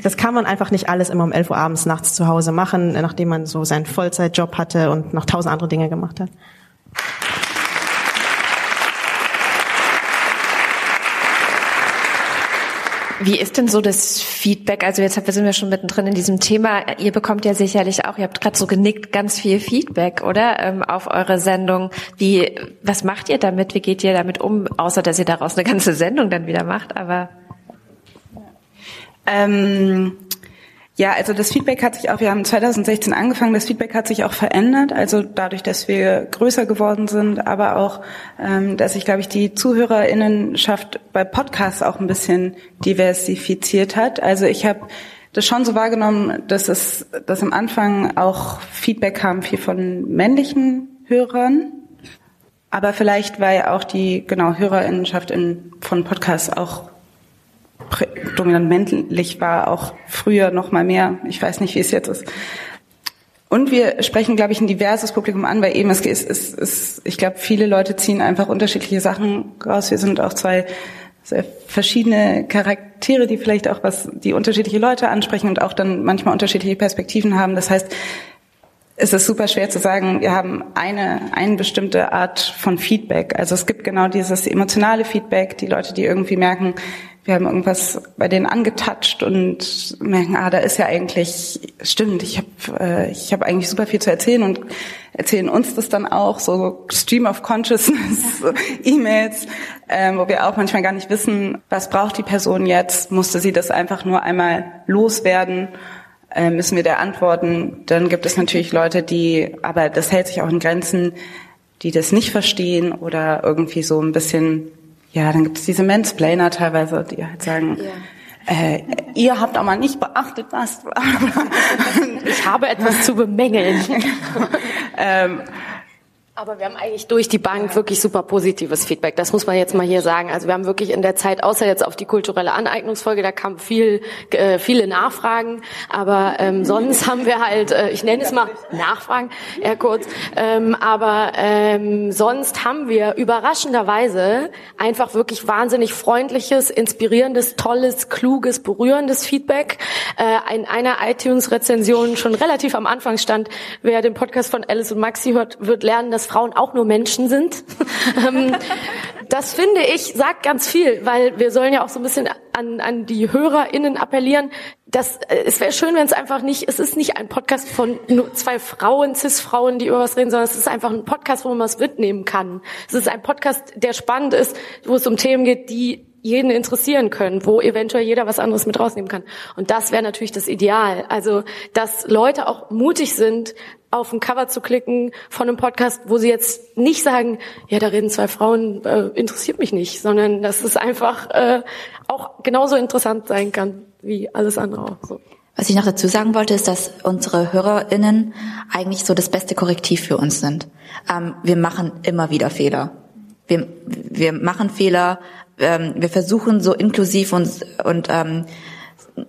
Das kann man einfach nicht alles immer um 11 Uhr abends nachts zu Hause machen, nachdem man so seinen Vollzeitjob hatte und noch tausend andere Dinge gemacht hat. Wie ist denn so das Feedback? Also jetzt sind wir schon mittendrin in diesem Thema. Ihr bekommt ja sicherlich auch, ihr habt gerade so genickt, ganz viel Feedback, oder? Ähm, auf eure Sendung. Wie, was macht ihr damit? Wie geht ihr damit um? Außer, dass ihr daraus eine ganze Sendung dann wieder macht, aber. Ähm, ja, also das Feedback hat sich auch, wir haben 2016 angefangen, das Feedback hat sich auch verändert, also dadurch, dass wir größer geworden sind, aber auch, ähm, dass sich, glaube ich, die Zuhörerinnenschaft bei Podcasts auch ein bisschen diversifiziert hat. Also ich habe das schon so wahrgenommen, dass es, dass am Anfang auch Feedback kam viel von männlichen Hörern, aber vielleicht, weil auch die, genau, Hörerinnenschaft in, von Podcasts auch dominant männlich war, auch früher noch mal mehr. Ich weiß nicht, wie es jetzt ist. Und wir sprechen, glaube ich, ein diverses Publikum an, weil eben es ist, es ist ich glaube, viele Leute ziehen einfach unterschiedliche Sachen raus. Wir sind auch zwei sehr verschiedene Charaktere, die vielleicht auch was, die unterschiedliche Leute ansprechen und auch dann manchmal unterschiedliche Perspektiven haben. Das heißt, es ist super schwer zu sagen, wir haben eine, eine bestimmte Art von Feedback. Also es gibt genau dieses emotionale Feedback, die Leute, die irgendwie merken, wir haben irgendwas bei denen angetatscht und merken, ah, da ist ja eigentlich, stimmt, ich habe äh, ich hab eigentlich super viel zu erzählen und erzählen uns das dann auch, so Stream of Consciousness, (laughs) E-Mails, äh, wo wir auch manchmal gar nicht wissen, was braucht die Person jetzt, musste sie das einfach nur einmal loswerden, äh, müssen wir da antworten. Dann gibt es natürlich Leute, die, aber das hält sich auch in Grenzen, die das nicht verstehen oder irgendwie so ein bisschen ja, dann gibt es diese Mansplainer teilweise, die halt sagen, ja. äh, ihr habt aber nicht beachtet, was. (laughs) ich habe etwas zu bemängeln. (laughs) ähm, aber wir haben eigentlich durch die Bank wirklich super positives Feedback. Das muss man jetzt mal hier sagen. Also wir haben wirklich in der Zeit, außer jetzt auf die kulturelle Aneignungsfolge, da kam viel, äh, viele Nachfragen. Aber ähm, sonst haben wir halt, äh, ich nenne es mal Nachfragen, eher kurz. Ähm, aber ähm, sonst haben wir überraschenderweise einfach wirklich wahnsinnig freundliches, inspirierendes, tolles, kluges, berührendes Feedback. Äh, in einer iTunes-Rezension schon relativ am Anfang stand, wer den Podcast von Alice und Maxi hört, wird lernen, dass Frauen auch nur Menschen sind. (laughs) Ähm, das finde ich, sagt ganz viel, weil wir sollen ja auch so ein bisschen an, an die HörerInnen appellieren. das, äh, es wäre schön, wenn es einfach nicht, es ist nicht ein Podcast von nur zwei Frauen, Cis-Frauen, die über was reden, sondern es ist einfach ein Podcast, wo man was mitnehmen kann. Es ist ein Podcast, der spannend ist, wo es um Themen geht, die jeden interessieren können, wo eventuell jeder was anderes mit rausnehmen kann. Und das wäre natürlich das Ideal. Also, dass Leute auch mutig sind, auf ein Cover zu klicken von einem Podcast, wo sie jetzt nicht sagen, ja, da reden zwei Frauen, äh, interessiert mich nicht, sondern dass es einfach äh, auch genauso interessant sein kann wie alles andere auch. So. Was ich noch dazu sagen wollte, ist, dass unsere HörerInnen eigentlich so das beste Korrektiv für uns sind. Ähm, wir machen immer wieder Fehler. Wir, wir machen Fehler, ähm, wir versuchen so inklusiv und, und ähm,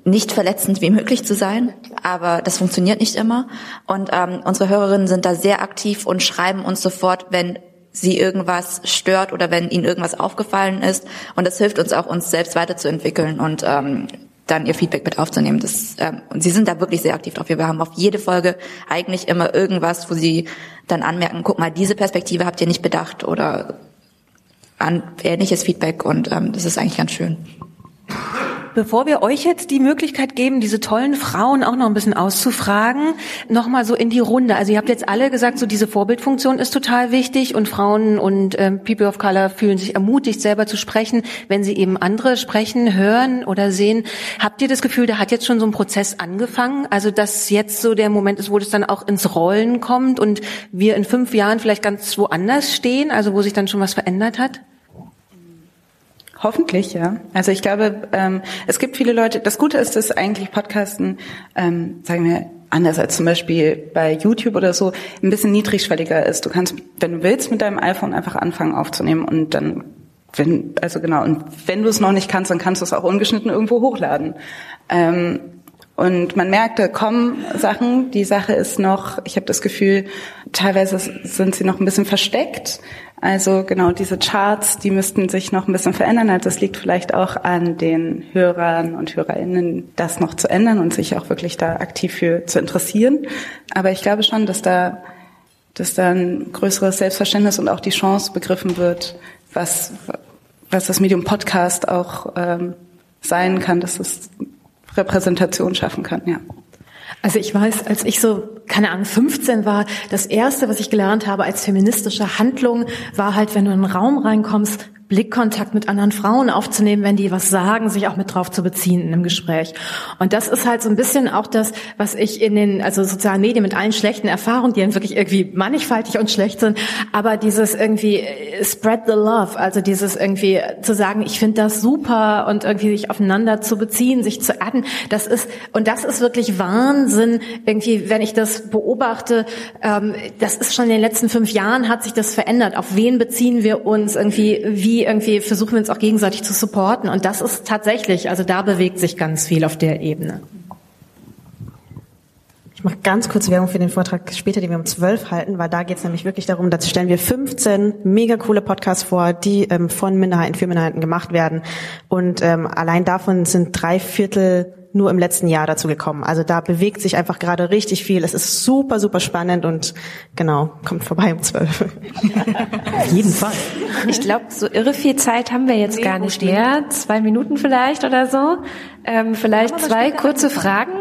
nicht verletzend wie möglich zu sein, aber das funktioniert nicht immer. Und ähm, unsere Hörerinnen sind da sehr aktiv und schreiben uns sofort, wenn sie irgendwas stört oder wenn ihnen irgendwas aufgefallen ist. Und das hilft uns auch, uns selbst weiterzuentwickeln und ähm, dann ihr Feedback mit aufzunehmen. Das, ähm, und sie sind da wirklich sehr aktiv drauf. Wir haben auf jede Folge eigentlich immer irgendwas, wo sie dann anmerken, guck mal, diese Perspektive habt ihr nicht bedacht oder an ähnliches Feedback und ähm, das ist eigentlich ganz schön. Bevor wir euch jetzt die Möglichkeit geben, diese tollen Frauen auch noch ein bisschen auszufragen, nochmal so in die Runde. Also ihr habt jetzt alle gesagt, so diese Vorbildfunktion ist total wichtig und Frauen und ähm, People of Color fühlen sich ermutigt, selber zu sprechen, wenn sie eben andere sprechen, hören oder sehen. Habt ihr das Gefühl, da hat jetzt schon so ein Prozess angefangen? Also dass jetzt so der Moment ist, wo das dann auch ins Rollen kommt und wir in fünf Jahren vielleicht ganz woanders stehen, also wo sich dann schon was verändert hat? Hoffentlich, ja. Also ich glaube, ähm, es gibt viele Leute, das Gute ist, dass eigentlich Podcasten, ähm, sagen wir, anders als zum Beispiel bei YouTube oder so, ein bisschen niedrigschwelliger ist. Du kannst, wenn du willst, mit deinem iPhone einfach anfangen aufzunehmen und dann, wenn, also genau, und wenn du es noch nicht kannst, dann kannst du es auch ungeschnitten irgendwo hochladen. Ähm, und man merkt, da kommen Sachen. Die Sache ist noch, ich habe das Gefühl, teilweise sind sie noch ein bisschen versteckt. Also genau diese Charts, die müssten sich noch ein bisschen verändern. Also es liegt vielleicht auch an den Hörern und Hörerinnen, das noch zu ändern und sich auch wirklich da aktiv für zu interessieren. Aber ich glaube schon, dass da, dass da ein größeres Selbstverständnis und auch die Chance begriffen wird, was, was das Medium Podcast auch ähm, sein kann, dass es Repräsentation schaffen kann, ja. Also ich weiß, als ich so, keine Ahnung, 15 war, das erste, was ich gelernt habe als feministische Handlung, war halt, wenn du in einen Raum reinkommst, Blickkontakt mit anderen Frauen aufzunehmen, wenn die was sagen, sich auch mit drauf zu beziehen in einem Gespräch. Und das ist halt so ein bisschen auch das, was ich in den also sozialen Medien mit allen schlechten Erfahrungen, die dann wirklich irgendwie mannigfaltig und schlecht sind, aber dieses irgendwie äh, spread the love, also dieses irgendwie zu sagen, ich finde das super und irgendwie sich aufeinander zu beziehen, sich zu adden, das ist und das ist wirklich Wahnsinn. Irgendwie, wenn ich das beobachte, ähm, das ist schon in den letzten fünf Jahren hat sich das verändert. Auf wen beziehen wir uns irgendwie? Wie irgendwie versuchen wir uns auch gegenseitig zu supporten. Und das ist tatsächlich, also da bewegt sich ganz viel auf der Ebene. Ich mache ganz kurz Werbung für den Vortrag später, den wir um zwölf halten, weil da geht es nämlich wirklich darum, da stellen wir 15 mega coole Podcasts vor, die ähm, von Minderheiten für Minderheiten gemacht werden. Und ähm, allein davon sind drei Viertel nur im letzten Jahr dazu gekommen. Also da bewegt sich einfach gerade richtig viel. Es ist super, super spannend und genau, kommt vorbei um zwölf. Auf jeden Fall. Ich glaube, so irre viel Zeit haben wir jetzt nee, gar nicht mehr. Zwei Minuten vielleicht oder so. Ähm, vielleicht zwei kurze Fragen.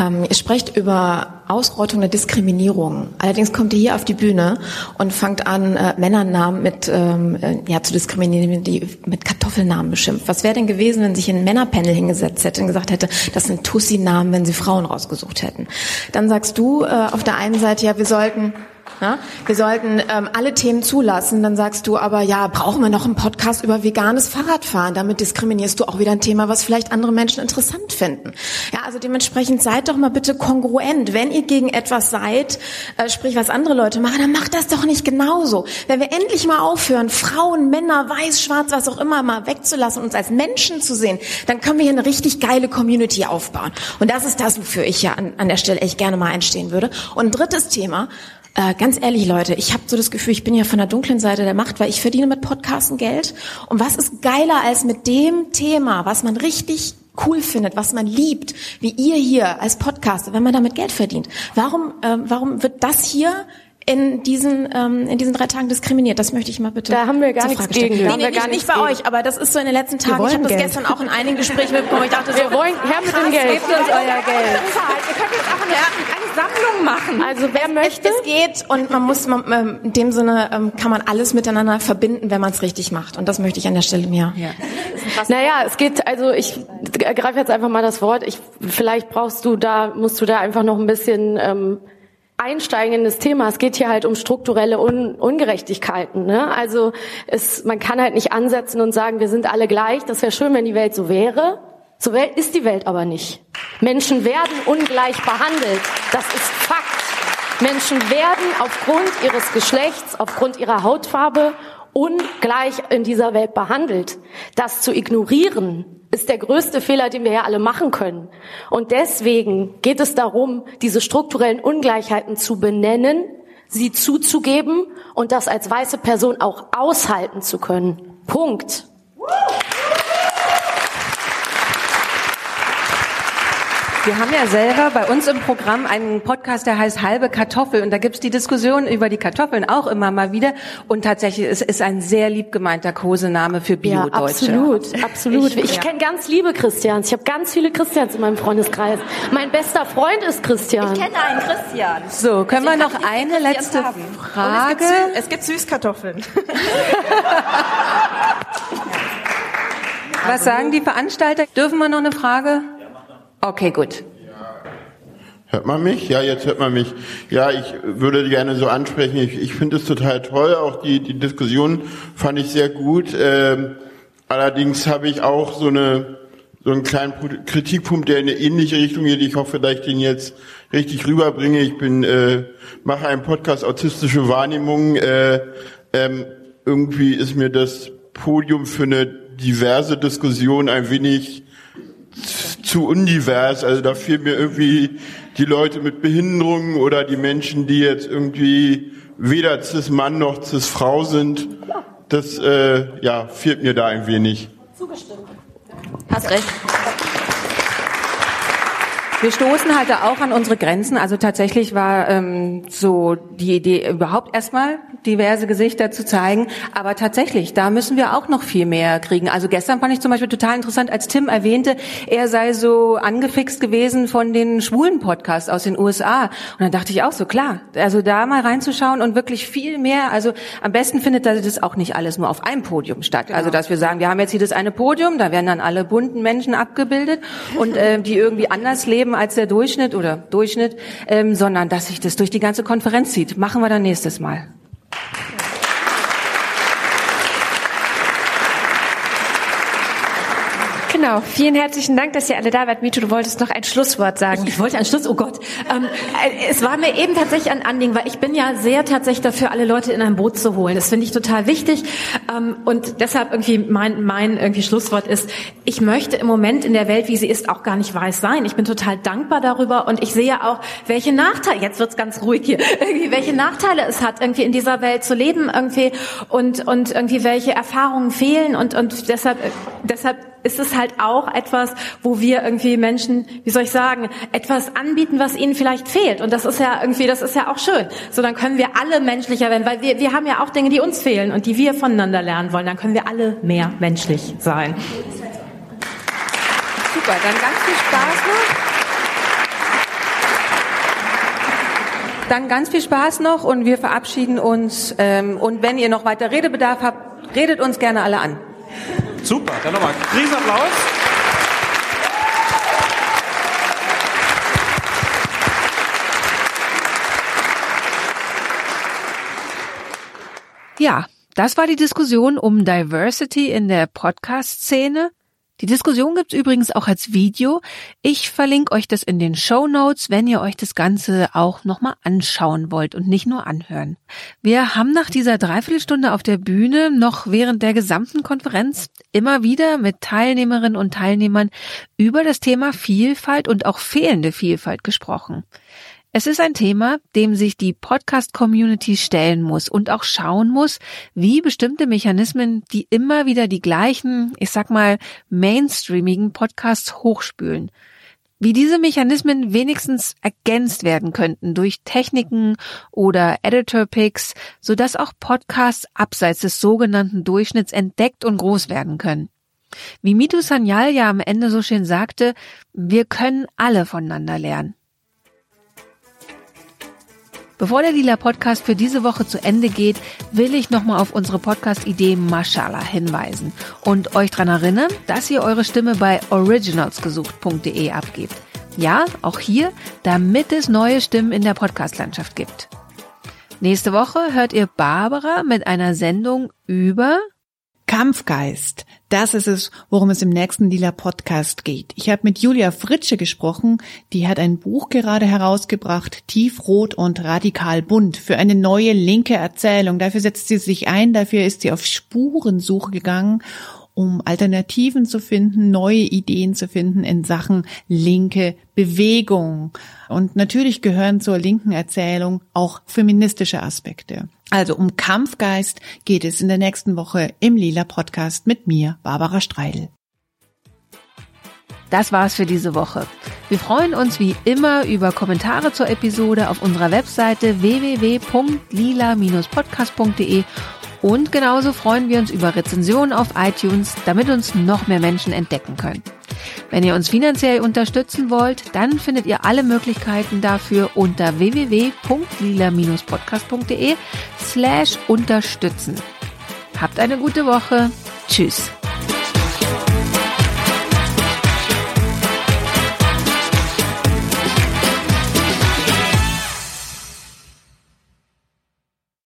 Ähm, ihr sprecht über Ausrottung der Diskriminierung. Allerdings kommt ihr hier auf die Bühne und fangt an, äh, Männernamen mit ähm, äh, ja zu diskriminieren, die mit Kartoffelnamen beschimpft. Was wäre denn gewesen, wenn sich ein Männerpanel hingesetzt hätte und gesagt hätte, das sind Tussi-Namen, wenn sie Frauen rausgesucht hätten? Dann sagst du äh, auf der einen Seite, ja, wir sollten ja? Wir sollten ähm, alle Themen zulassen. Dann sagst du aber, ja, brauchen wir noch einen Podcast über veganes Fahrradfahren? Damit diskriminierst du auch wieder ein Thema, was vielleicht andere Menschen interessant finden. Ja, also dementsprechend seid doch mal bitte kongruent. Wenn ihr gegen etwas seid, äh, sprich was andere Leute machen, dann macht das doch nicht genauso. Wenn wir endlich mal aufhören, Frauen, Männer, weiß, schwarz, was auch immer, mal wegzulassen, uns als Menschen zu sehen, dann können wir hier eine richtig geile Community aufbauen. Und das ist das, wofür ich ja an, an der Stelle echt gerne mal einstehen würde. Und ein drittes Thema, äh, ganz ehrlich, Leute, ich habe so das Gefühl, ich bin ja von der dunklen Seite der Macht, weil ich verdiene mit Podcasten Geld. Und was ist geiler als mit dem Thema, was man richtig cool findet, was man liebt, wie ihr hier als Podcaster, wenn man damit Geld verdient? Warum, äh, warum wird das hier in diesen ähm, in diesen drei Tagen diskriminiert? Das möchte ich mal bitte. Da haben wir gar nichts Frage gegen. Da Nee, haben nee, wir gar nicht, nicht bei gegen. euch, aber das ist so in den letzten Tagen. Ich habe das gestern auch in einigen Gesprächen mitbekommen. Ich dachte so, Wir wollen her mit dem Geld. Gebt uns euer Geld. Ihr könnt jetzt auch eine, eine Sammlung machen. Also wer möchte? es geht und man muss man, ähm, in dem Sinne ähm, kann man alles miteinander verbinden, wenn man es richtig macht. Und das möchte ich an der Stelle mir. Naja, es geht, also ich ergreife jetzt einfach mal das Wort. Ich, vielleicht brauchst du da, musst du da einfach noch ein bisschen ähm, einsteigen in das Thema. Es geht hier halt um strukturelle Un Ungerechtigkeiten. Ne? Also es, man kann halt nicht ansetzen und sagen, wir sind alle gleich. Das wäre schön, wenn die Welt so wäre. So ist die Welt aber nicht. Menschen werden ungleich behandelt. Das ist Fakt. Menschen werden aufgrund ihres Geschlechts, aufgrund ihrer Hautfarbe ungleich in dieser Welt behandelt. Das zu ignorieren, ist der größte Fehler, den wir ja alle machen können. Und deswegen geht es darum, diese strukturellen Ungleichheiten zu benennen, sie zuzugeben und das als weiße Person auch aushalten zu können. Punkt. Wir haben ja selber bei uns im Programm einen Podcast, der heißt Halbe Kartoffel. Und da gibt's die Diskussion über die Kartoffeln auch immer mal wieder. Und tatsächlich, es ist ein sehr lieb gemeinter Kosename für Ja, Bio-Deutsche. absolut, absolut. Ich, ja. kenne ganz liebe Christians. Ich habe ganz viele Christians in meinem Freundeskreis. Mein bester Freund ist Christian. Ich kenne einen Christian. So, können wir noch eine letzte haben. Frage? Es gibt Süßkartoffeln. (laughs) Was sagen die Veranstalter? Dürfen wir noch eine Frage? Okay, gut. Hört man mich? Ja, jetzt hört man mich. Ja, ich würde gerne so ansprechen. Ich, ich finde es total toll. Auch die, die Diskussion fand ich sehr gut. Ähm, allerdings habe ich auch so eine so einen kleinen Pu- Kritikpunkt, der in eine ähnliche Richtung geht. Ich hoffe, dass ich den jetzt richtig rüberbringe. Ich bin äh, mache einen Podcast autistische Wahrnehmung. Äh, ähm, irgendwie ist mir das Podium für eine diverse Diskussion ein wenig zu undivers. Also da fehlen mir irgendwie die Leute mit Behinderungen oder die Menschen, die jetzt irgendwie weder cis-Mann noch cis-Frau sind. Das äh, ja, fehlt mir da ein wenig. Hast recht. Wir stoßen halt da auch an unsere Grenzen. Also tatsächlich war ähm, so die Idee überhaupt erstmal diverse Gesichter zu zeigen. Aber tatsächlich, da müssen wir auch noch viel mehr kriegen. Also gestern fand ich zum Beispiel total interessant, als Tim erwähnte, er sei so angefixt gewesen von den schwulen Podcasts aus den USA. Und dann dachte ich auch so, klar, also da mal reinzuschauen und wirklich viel mehr. Also am besten findet das auch nicht alles nur auf einem Podium statt. Also dass wir sagen, wir haben jetzt hier das eine Podium, da werden dann alle bunten Menschen abgebildet und äh, die irgendwie anders leben als der Durchschnitt oder Durchschnitt, ähm, sondern dass sich das durch die ganze Konferenz zieht. Machen wir dann nächstes Mal. Genau, vielen herzlichen Dank, dass ihr alle da wart. Mito, du wolltest noch ein Schlusswort sagen. Ich wollte einen Schluss, oh Gott. Ähm, äh, es war mir eben tatsächlich ein Anliegen, weil ich bin ja sehr tatsächlich dafür, alle Leute in ein Boot zu holen. Das finde ich total wichtig. Ähm, und deshalb irgendwie mein, mein irgendwie Schlusswort ist, ich möchte im Moment in der Welt, wie sie ist, auch gar nicht weiß sein. Ich bin total dankbar darüber und ich sehe auch, welche Nachteile, jetzt wird's ganz ruhig hier, (laughs) irgendwie, welche Nachteile es hat, irgendwie in dieser Welt zu leben irgendwie und, und irgendwie welche Erfahrungen fehlen und, und deshalb, äh, deshalb ist es halt auch etwas, wo wir irgendwie Menschen, wie soll ich sagen, etwas anbieten, was ihnen vielleicht fehlt. Und das ist ja irgendwie, das ist ja auch schön. So, dann können wir alle menschlicher werden, weil wir, wir haben ja auch Dinge, die uns fehlen und die wir voneinander lernen wollen. Dann können wir alle mehr menschlich sein. Super, dann ganz viel Spaß noch. Dann ganz viel Spaß noch und wir verabschieden uns. Ähm, und wenn ihr noch weiter Redebedarf habt, redet uns gerne alle an. Super, dann nochmal Riesenapplaus. Ja, das war die Diskussion um Diversity in der Podcast-Szene. Die Diskussion gibt's übrigens auch als Video. Ich verlinke euch das in den Show Notes, wenn ihr euch das Ganze auch nochmal anschauen wollt und nicht nur anhören. Wir haben nach dieser Dreiviertelstunde auf der Bühne noch während der gesamten Konferenz immer wieder mit Teilnehmerinnen und Teilnehmern über das Thema Vielfalt und auch fehlende Vielfalt gesprochen. Es ist ein Thema, dem sich die Podcast-Community stellen muss und auch schauen muss, wie bestimmte Mechanismen, die immer wieder die gleichen, ich sag mal, mainstreamigen Podcasts hochspülen. Wie diese Mechanismen wenigstens ergänzt werden könnten durch Techniken oder Editor-Picks, sodass auch Podcasts abseits des sogenannten Durchschnitts entdeckt und groß werden können. Wie Mitu Sanyal ja am Ende so schön sagte, wir können alle voneinander lernen. Bevor der Lila Podcast für diese Woche zu Ende geht, will ich nochmal auf unsere Podcast-Idee Mashallah hinweisen und euch daran erinnern, dass ihr eure Stimme bei originalsgesucht.de abgebt. Ja, auch hier, damit es neue Stimmen in der Podcast-Landschaft gibt. Nächste Woche hört ihr Barbara mit einer Sendung über Kampfgeist. Das ist es, worum es im nächsten Lila Podcast geht. Ich habe mit Julia Fritsche gesprochen. Die hat ein Buch gerade herausgebracht, Tiefrot und radikal bunt, für eine neue linke Erzählung. Dafür setzt sie sich ein, dafür ist sie auf Spurensuche gegangen um Alternativen zu finden, neue Ideen zu finden in Sachen linke Bewegung. Und natürlich gehören zur linken Erzählung auch feministische Aspekte. Also um Kampfgeist geht es in der nächsten Woche im Lila Podcast mit mir, Barbara Streidel. Das war's für diese Woche. Wir freuen uns wie immer über Kommentare zur Episode auf unserer Webseite www.lila-podcast.de und genauso freuen wir uns über Rezensionen auf iTunes, damit uns noch mehr Menschen entdecken können. Wenn ihr uns finanziell unterstützen wollt, dann findet ihr alle Möglichkeiten dafür unter www.lila-podcast.de slash unterstützen. Habt eine gute Woche. Tschüss.